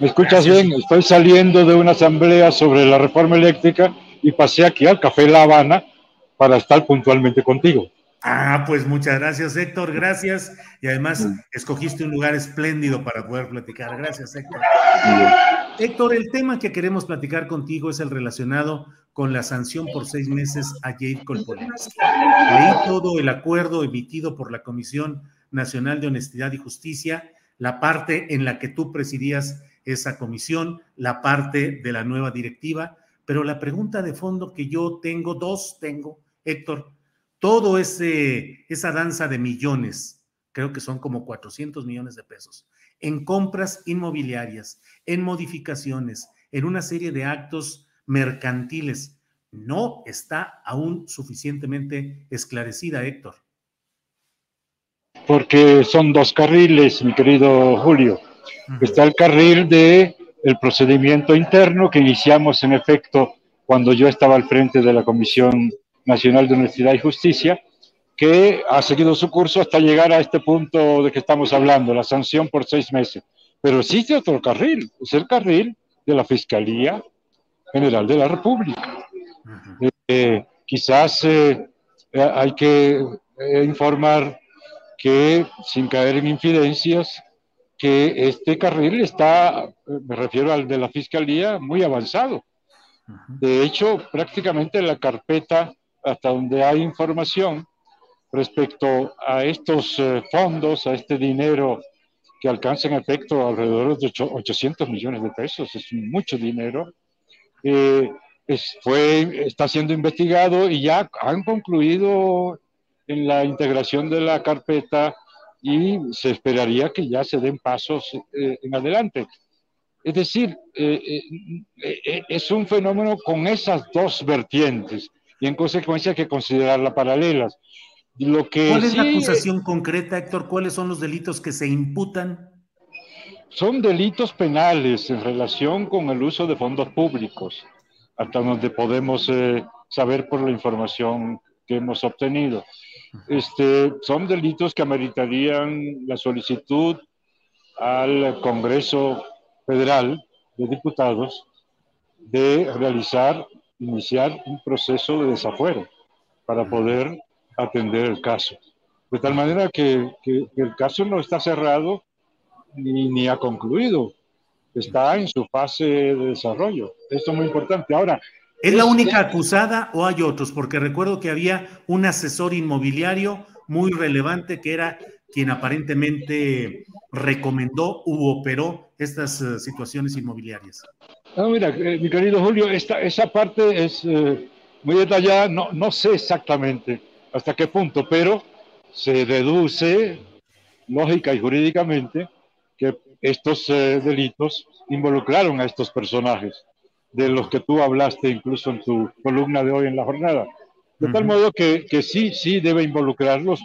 ¿Me escuchas bien? Estoy saliendo de una asamblea sobre la reforma eléctrica y pasé aquí al Café La Habana para estar puntualmente contigo. Ah, pues muchas gracias, Héctor. Gracias. Y además escogiste un lugar espléndido para poder platicar. Gracias, Héctor. Héctor, el tema que queremos platicar contigo es el relacionado con la sanción por seis meses a Jair Kolpolensky. Leí todo el acuerdo emitido por la Comisión Nacional de Honestidad y Justicia, la parte en la que tú presidías esa comisión, la parte de la nueva directiva, pero la pregunta de fondo que yo tengo, dos tengo, Héctor, todo ese, esa danza de millones, creo que son como 400 millones de pesos, en compras inmobiliarias, en modificaciones, en una serie de actos mercantiles, no está aún suficientemente esclarecida, Héctor. Porque son dos carriles, mi querido Julio. Está el carril de el procedimiento interno que iniciamos en efecto cuando yo estaba al frente de la Comisión Nacional de Honestidad y Justicia, que ha seguido su curso hasta llegar a este punto de que estamos hablando, la sanción por seis meses. Pero existe otro carril, es el carril de la Fiscalía General de la República. Eh, quizás eh, hay que eh, informar que, sin caer en infidencias, que este carril está, me refiero al de la Fiscalía, muy avanzado. De hecho, prácticamente la carpeta, hasta donde hay información respecto a estos eh, fondos, a este dinero que alcanza en efecto alrededor de ocho- 800 millones de pesos, es mucho dinero, eh, es- fue, está siendo investigado y ya han concluido en la integración de la carpeta y se esperaría que ya se den pasos eh, en adelante. Es decir, eh, eh, eh, es un fenómeno con esas dos vertientes y en consecuencia hay que considerarlas paralelas. Lo que ¿Cuál es la sí, acusación concreta, Héctor? ¿Cuáles son los delitos que se imputan? son delitos penales en relación con el uso de fondos públicos, hasta donde podemos eh, saber por la información que hemos obtenido. Este, son delitos que ameritarían la solicitud al Congreso Federal de Diputados de realizar, iniciar un proceso de desafuero para poder atender el caso. De tal manera que, que- que el caso no está cerrado ni, ni ha concluido, está en su fase de desarrollo. Esto es muy importante. Ahora, ¿Es la única acusada o hay otros? Porque recuerdo que había un asesor inmobiliario muy relevante que era quien aparentemente recomendó u operó estas eh, situaciones inmobiliarias. No, mira, eh, mi querido Julio, esta, esa parte es eh, muy detallada, no, no sé exactamente hasta qué punto, pero se deduce lógica y jurídicamente que estos eh, delitos involucraron a estos personajes, de los que tú hablaste incluso en tu columna de hoy en la jornada. De tal modo que, que sí, sí debe involucrarlos,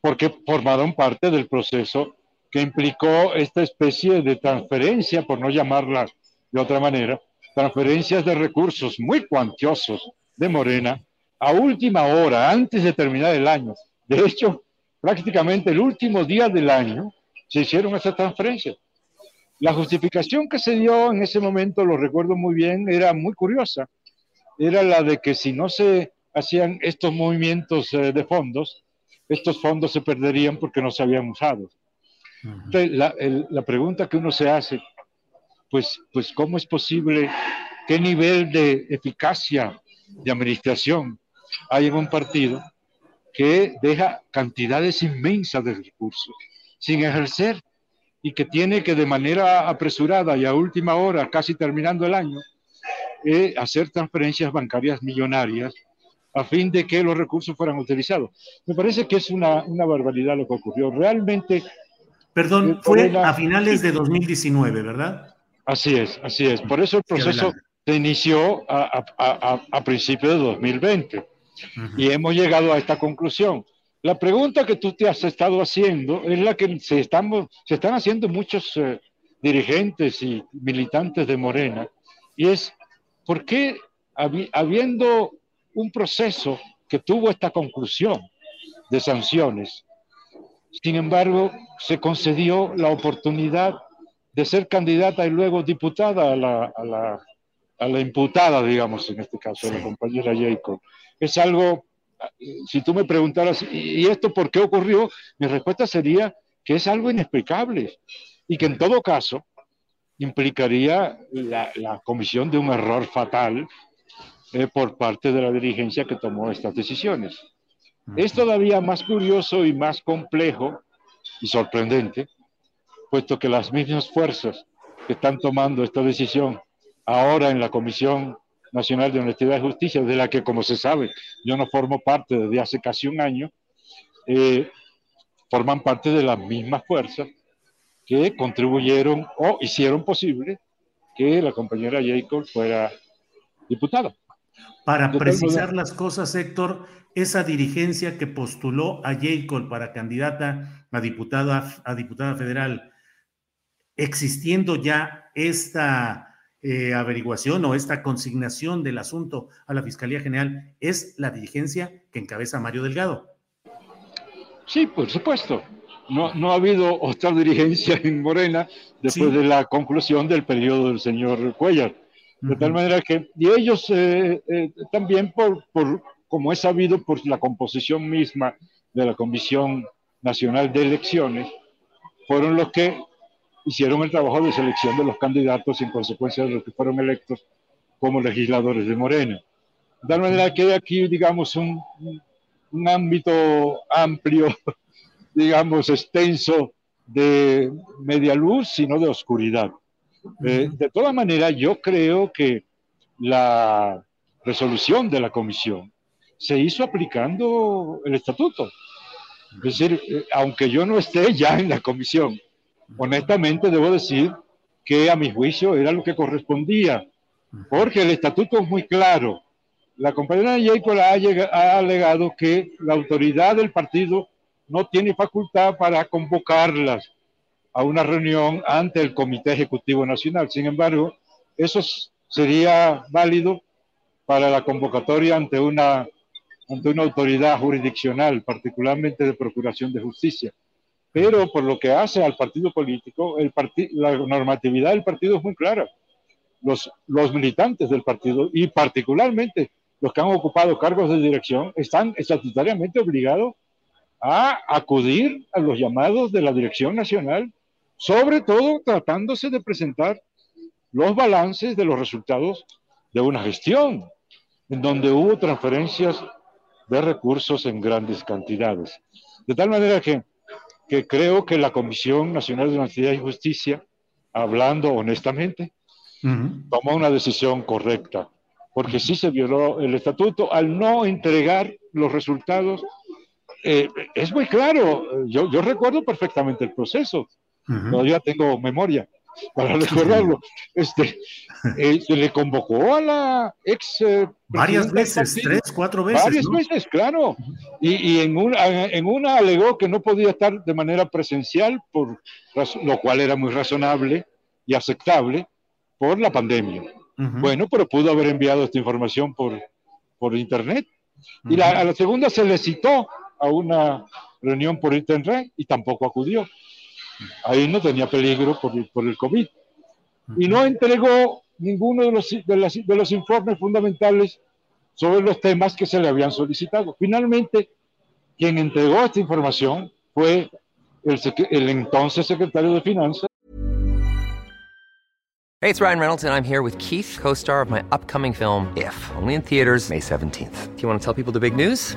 porque formaron parte del proceso que implicó esta especie de transferencia, por no llamarla de otra manera, transferencias de recursos muy cuantiosos de Morena a última hora, antes de terminar el año. De hecho, prácticamente el último día del año se hicieron esas transferencias. La justificación que se dio en ese momento, lo recuerdo muy bien, era muy curiosa. Era la de que si no se hacían estos movimientos eh, de fondos, estos fondos se perderían porque no se habían usado. Entonces, la, la, pregunta que uno se hace, pues, pues, ¿cómo es posible? ¿Qué nivel de eficacia de administración hay en un partido que deja cantidades inmensas de recursos sin ejercer y que tiene que de manera apresurada y a última hora, casi terminando el año, eh, hacer transferencias bancarias millonarias a fin de que los recursos fueran utilizados. Me parece que es una, una barbaridad lo que ocurrió. Realmente... Perdón, fue a finales de 2019, ¿verdad? Así es, así es. Por eso el proceso se inició a, a, a, principios de 2020 y hemos llegado a esta conclusión. La pregunta que tú te has estado haciendo es la que se, estamos, se están haciendo muchos eh, dirigentes y militantes de Morena, y es, ¿por qué habiendo un proceso que tuvo esta conclusión de sanciones, sin embargo, se concedió la oportunidad de ser candidata y luego diputada a la, a la, a la imputada, digamos, en este caso, a la compañera Jacob. Es algo, si tú me preguntaras, ¿y esto por qué ocurrió? Mi respuesta sería que es algo inexplicable y que en todo caso implicaría la, la comisión de un error fatal eh, por parte de la dirigencia que tomó estas decisiones. Es todavía más curioso y más complejo y sorprendente, puesto que las mismas fuerzas que están tomando esta decisión ahora en la Comisión Nacional de Honestidad y Justicia, de la que, como se sabe, yo no formo parte desde hace casi un año, eh, forman parte de las mismas fuerzas que contribuyeron o hicieron posible que la compañera Jacob fuera diputada. Para precisar las cosas, Héctor, esa dirigencia que postuló a Jacob para candidata a diputada, a diputada federal, existiendo ya esta eh, averiguación o esta consignación del asunto a la Fiscalía General es la dirigencia que encabeza Mario Delgado. Sí, por supuesto. No, no ha habido otra dirigencia en Morena después de la conclusión del periodo del señor Cuellar. De tal manera que, y ellos eh, eh, también, por, por, como es sabido por la composición misma de la Comisión Nacional de Elecciones, fueron los que hicieron el trabajo de selección de los candidatos en consecuencia de los que fueron electos como legisladores de Morena. De manera que hay aquí, digamos, un, un ámbito amplio, digamos, extenso de media luz, sino de oscuridad. Eh, de todas maneras, yo creo que la resolución de la comisión se hizo aplicando el estatuto. Es decir, eh, aunque yo no esté ya en la comisión, honestamente debo decir que a mi juicio era lo que correspondía, porque el estatuto es muy claro. La compañera Jacob ha, ha alegado que la autoridad del partido no tiene facultad para convocarlas a una reunión ante el Comité Ejecutivo Nacional. Sin embargo, eso sería válido para la convocatoria ante una autoridad jurisdiccional, particularmente de Procuración de Justicia. Pero por lo que hace al partido político, el la normatividad del partido es muy clara. Los, los militantes del partido y particularmente los que han ocupado cargos de dirección están estatutariamente obligados a acudir a los llamados de la Dirección Nacional, sobre todo tratándose de presentar los balances de los resultados de una gestión, en donde hubo transferencias de recursos en grandes cantidades. De tal manera que que creo que la Comisión Nacional de Honestidad y Justicia, hablando honestamente, tomó una decisión correcta, porque sí se violó el estatuto al no entregar los resultados. Eh, es muy claro, yo, yo, recuerdo perfectamente el proceso, todavía tengo memoria para recordarlo. Este, eh, se le convocó a la ex. Eh, varias veces, tres, cuatro veces. Varias veces, claro. Y, y, en, una, en una alegó que no podía estar de manera presencial, por, lo cual era muy razonable y aceptable por la pandemia. Bueno, pero pudo haber enviado esta información por, por internet. Y la, a la segunda se le citó a una reunión por internet y tampoco acudió. Ahí no tenía peligro por, por el COVID. Y no entregó ninguno de los, de, los informes fundamentales sobre los temas que se le habían solicitado. Finalmente, quien entregó esta información fue el, el entonces secretario de Finanzas. Hey, it's Ryan Reynolds, and I'm here with Keith, co star of my upcoming film, If, only in theaters, May 17th. Do you want to tell people the big news?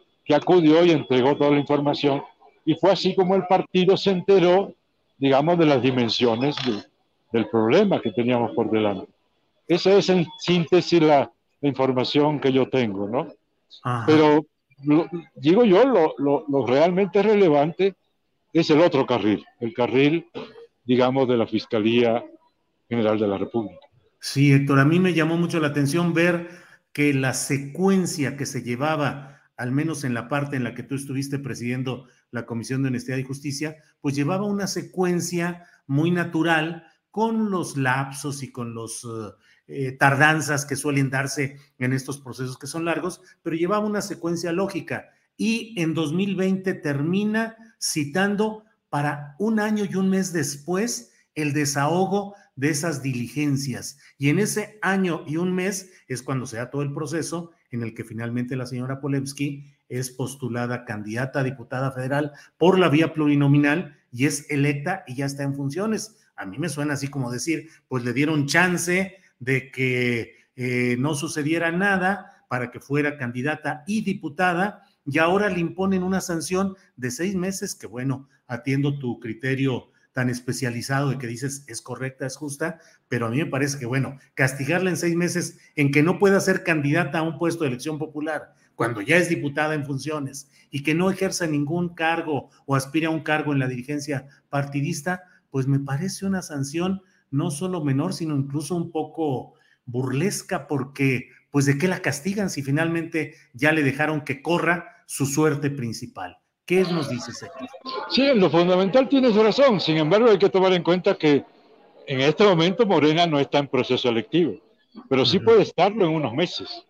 que acudió y entregó toda la información. Y fue así como el partido se enteró, digamos, de las dimensiones del problema que teníamos por delante. Esa es en síntesis la, información que yo tengo, ¿no? Pero digo yo, lo, lo, realmente relevante es el otro carril, el carril, digamos, de la Fiscalía General de la República. Sí, Héctor, a mí me llamó mucho la atención ver que la secuencia que se llevaba al menos en la parte en la que tú estuviste presidiendo la Comisión de Honestidad y Justicia, pues llevaba una secuencia muy natural con los lapsos y con los eh, tardanzas que suelen darse en estos procesos que son largos, pero llevaba una secuencia lógica. Y en 2020 termina citando para un año y un mes después el desahogo de esas diligencias. Y en ese año y un mes es cuando se da todo el proceso en el que finalmente la señora Polevsky es postulada candidata a diputada federal por la vía plurinominal y es electa y ya está en funciones. A mí me suena así como decir, pues le dieron chance de que eh, no sucediera nada para que fuera candidata y diputada y ahora le imponen una sanción de seis meses que bueno, atiendo tu criterio tan especializado de que dices es correcta, es justa, pero a mí me parece que, bueno, castigarla en seis meses en que no pueda ser candidata a un puesto de elección popular cuando ya es diputada en funciones y que no ejerza ningún cargo o aspire a un cargo en la dirigencia partidista, pues me parece una sanción no solo menor, sino incluso un poco burlesca porque, pues, ¿de qué la castigan si finalmente ya le dejaron que corra su suerte principal? ¿Qué nos dice Héctor? Sí, en lo fundamental tienes razón. Sin embargo, hay que tomar en cuenta que en este momento Morena no está en proceso electivo, pero sí puede estarlo en unos meses.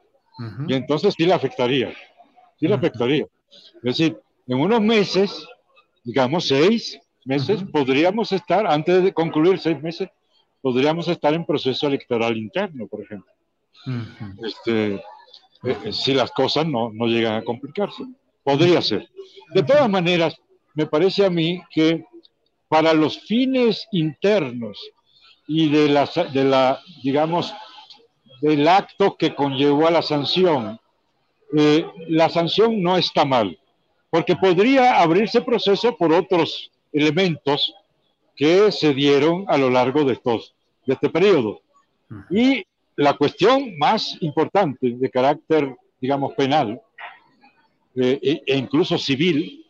Y entonces sí le afectaría. Sí le afectaría. Es decir, en unos meses, digamos seis meses, podríamos estar, antes de concluir seis meses, podríamos estar en proceso electoral interno, por ejemplo. este, eh, eh, si las cosas no, no llegan a complicarse. Podría ser. De todas maneras, me parece a mí que para los fines internos y de la, de la digamos, del acto que conllevó a la sanción, eh, la sanción no está mal, porque podría abrirse proceso por otros elementos que se dieron a lo largo de, estos, de este periodo. Y la cuestión más importante de carácter, digamos, penal eh, e, e incluso civil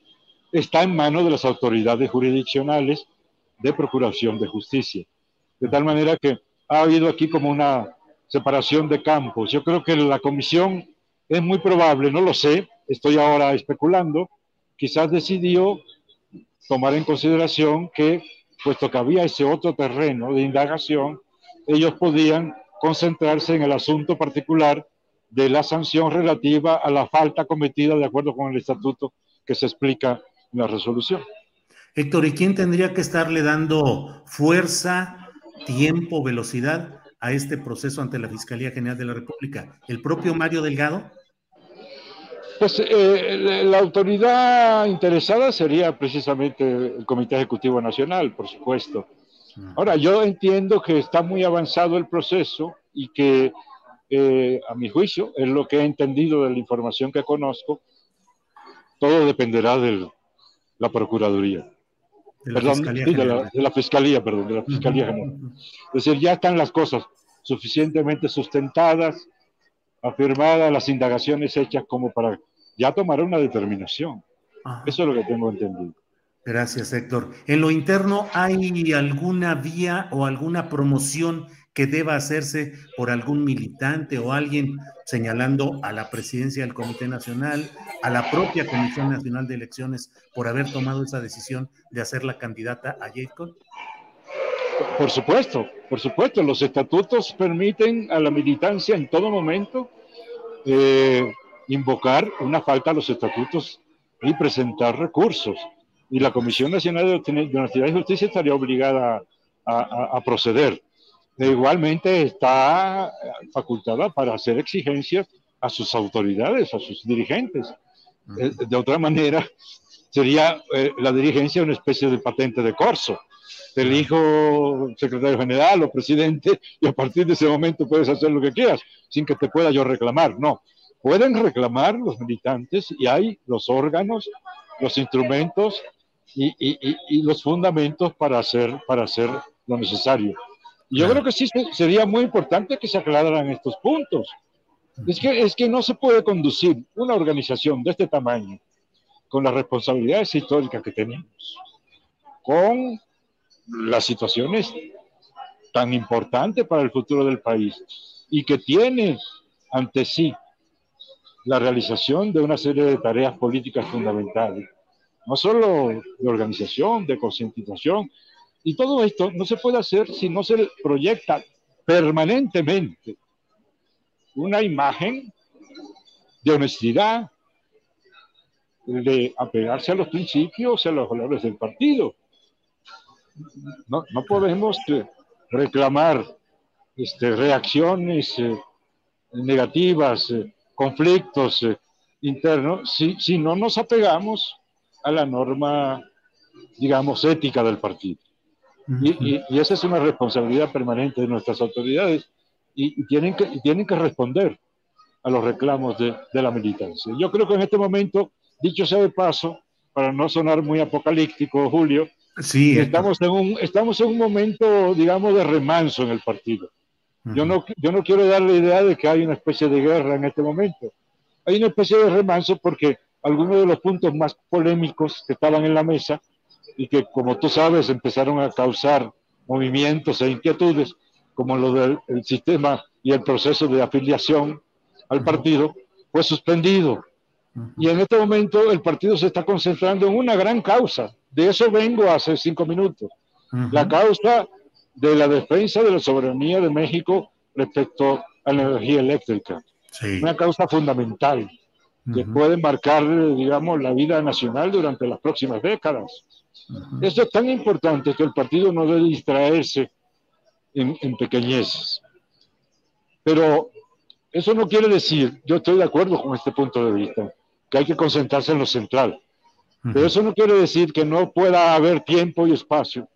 está en manos de las autoridades jurisdiccionales de procuración de justicia. De tal manera que ha habido aquí como una separación de campos. Yo creo que la comisión es muy probable, no lo sé, estoy ahora especulando, quizás decidió tomar en consideración que, puesto que había ese otro terreno de indagación, ellos podían concentrarse en el asunto particular de la sanción relativa a la falta cometida de acuerdo con el estatuto que se explica en la resolución. Héctor, ¿y quién tendría que estarle dando fuerza, tiempo, velocidad a este proceso ante la Fiscalía General de la República? ¿El propio Mario Delgado? Pues eh, la autoridad interesada sería precisamente el Comité Ejecutivo Nacional, por supuesto. Ahora, yo entiendo que está muy avanzado el proceso y que, eh, a mi juicio, es lo que he entendido de la información que conozco, todo dependerá de la Procuraduría. De la, Fiscalía de, la, Fiscalía, perdón, de la Fiscalía General. Es decir, ya están las cosas suficientemente sustentadas, afirmadas, las indagaciones hechas como para ya tomar una determinación. Eso es lo que tengo entendido. Gracias, Héctor. En lo interno, ¿hay alguna vía o alguna promoción que deba hacerse por algún militante o alguien señalando a la presidencia del Comité Nacional, a la propia Comisión Nacional de Elecciones por haber tomado esa decisión de hacer la candidata a Jacob? Por supuesto, por supuesto. Los estatutos permiten a la militancia en todo momento eh, invocar una falta a los estatutos y presentar recursos y la Comisión Nacional de Justicia estaría obligada a, proceder. Igualmente está facultada para hacer exigencias a sus autoridades, a sus dirigentes. Eh, de otra manera, sería eh, la dirigencia una especie de patente de corso. Te elijo secretario general o presidente y a partir de ese momento puedes hacer lo que quieras sin que te pueda yo reclamar. No, pueden reclamar los militantes y hay los órganos, los instrumentos y, los fundamentos para hacer, para hacer lo necesario. Yo creo que sí sería muy importante que se aclararan estos puntos. Es que, es que no se puede conducir una organización de este tamaño con las responsabilidades históricas que tenemos, con las situaciones tan importantes para el futuro del país y que tiene ante sí la realización de una serie de tareas políticas fundamentales no solo de organización, de concientización. Y todo esto no se puede hacer si no se proyecta permanentemente una imagen de honestidad, de apegarse a los principios, a los valores del partido. No, podemos eh, reclamar este, reacciones eh, negativas, eh, conflictos internos, si no nos apegamos a la norma, digamos, ética del partido. Y, esa es una responsabilidad permanente de nuestras autoridades y, tienen, que, tienen que responder a los reclamos de, de, la militancia. Yo creo que en este momento, dicho sea de paso, para no sonar muy apocalíptico, Julio, sí, estamos, en un, estamos en un momento, digamos, de remanso en el partido. yo, no, yo no quiero dar la idea de que hay una especie de guerra en este momento. Hay una especie de remanso porque algunos de los puntos más polémicos que estaban en la mesa y que, como tú sabes, empezaron a causar movimientos e inquietudes, como lo del sistema y el proceso de afiliación al partido, fue suspendido. Y en este momento el partido se está concentrando en una gran causa. De eso vengo hace cinco minutos. La causa de la defensa de la soberanía de México respecto a la energía eléctrica. Una causa fundamental que puede marcar, digamos, la vida nacional durante las próximas décadas. Esto es tan importante que el partido no debe distraerse en, en, pequeñeces. Pero eso no quiere decir, yo estoy de acuerdo con este punto de vista, que hay que concentrarse en lo central. Pero eso no quiere decir que no pueda haber tiempo y espacio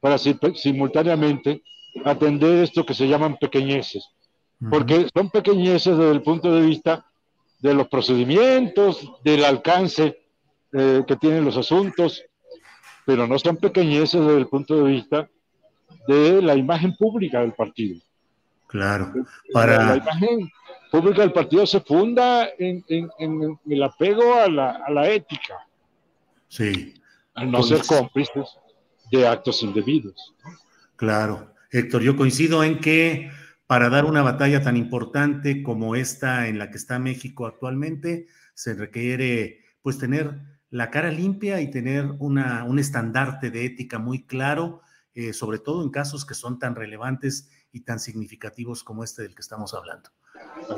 para simultáneamente atender esto que se llaman pequeñeces. Porque son pequeñeces desde el punto de vista de los procedimientos, del alcance eh, que tienen los asuntos, pero no son pequeñeces desde el punto de vista de la imagen pública del partido. Claro, para... La imagen pública del partido se funda en, el apego a la, ética. Sí. Al no ser cómplices de actos indebidos. Claro. Héctor, yo coincido en que para dar una batalla tan importante como esta en la que está México actualmente, se requiere pues tener la cara limpia y tener una, un estandarte de ética muy claro, eh, sobre todo en casos que son tan relevantes y tan significativos como este del que estamos hablando.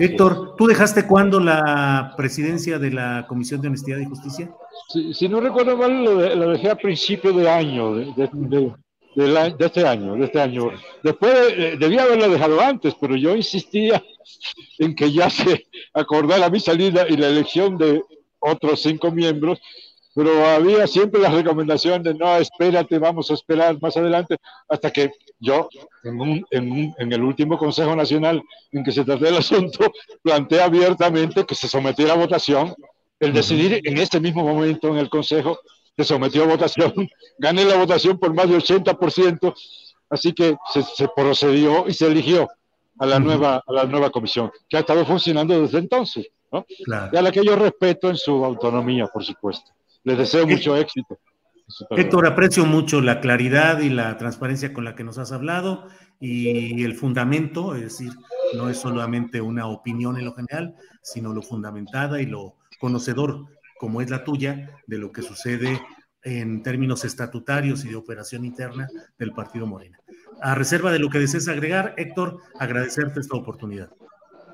Héctor, ¿tú dejaste cuándo la presidencia de la Comisión de Honestidad y Justicia? Si, no recuerdo mal, lo, dejé a principio de año, de, de, este año, de este año. Después eh, debía haberlo dejado antes, pero yo insistía en que ya se acordara mi salida y la elección de otros cinco miembros, pero había siempre la recomendación de no, espérate, vamos a esperar más adelante, hasta que yo, en, en, el último Consejo Nacional en que se trató el asunto, planteé abiertamente que se sometiera a votación el decidir en este mismo momento en el Consejo se sometió a votación, gané la votación por más de 80%, así que se, procedió y se eligió a la, nueva, a la nueva comisión, que ha estado funcionando desde entonces, ¿no? Y a la que yo respeto en su autonomía, por supuesto. Les deseo mucho éxito. Héctor, aprecio mucho la claridad y la transparencia con la que nos has hablado y el fundamento, es decir, no es solamente una opinión en lo general, sino lo fundamentada y lo conocedor como es la tuya, de lo que sucede en términos estatutarios y de operación interna del Partido Morena. A reserva de lo que desees agregar, Héctor, agradecerte esta oportunidad.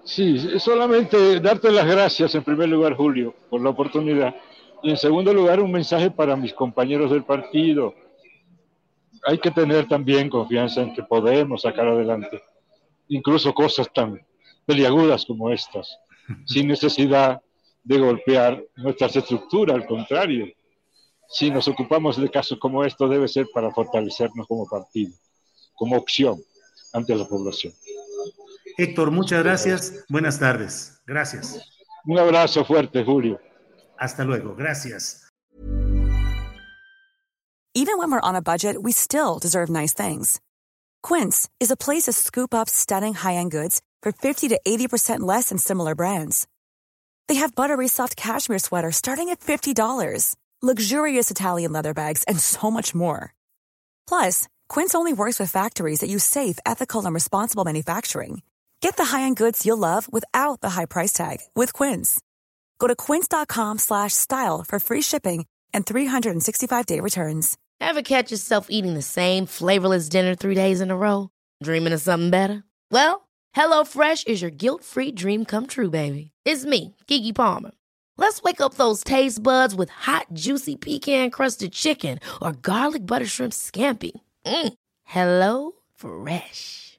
Sí, solamente darte las gracias en primer lugar, Julio, por la oportunidad. Y en segundo lugar, un mensaje para mis compañeros del partido. Hay que tener también confianza en que podemos sacar adelante incluso cosas tan peliagudas como estas, sin necesidad de golpear nuestras estructuras, al contrario. Si nos ocupamos de casos como esto, debe ser para fortalecernos como partido, como opción ante la población. Héctor, muchas gracias. Buenas tardes. Gracias. Un abrazo fuerte, Julio. Hasta luego. Gracias. Even when we're on a budget, we still deserve nice things. Quince is a place to scoop up stunning high-end goods for 50 to 80% less than similar brands. They have buttery soft cashmere sweaters starting at $50, luxurious Italian leather bags, and so much more. Plus, Quince only works with factories that use safe, ethical, and responsible manufacturing. Get the high-end goods you'll love without the high price tag with Quince. Go to quince.com/style for free shipping and 365-day returns. Ever catch yourself eating the same flavorless dinner 3 days in a row, dreaming of something better? Well, HelloFresh is your guilt-free dream come true, baby. It's me, Kiki Palmer. Let's wake up those taste buds with hot, juicy pecan crusted chicken or garlic butter shrimp scampi. Mm. Hello Fresh.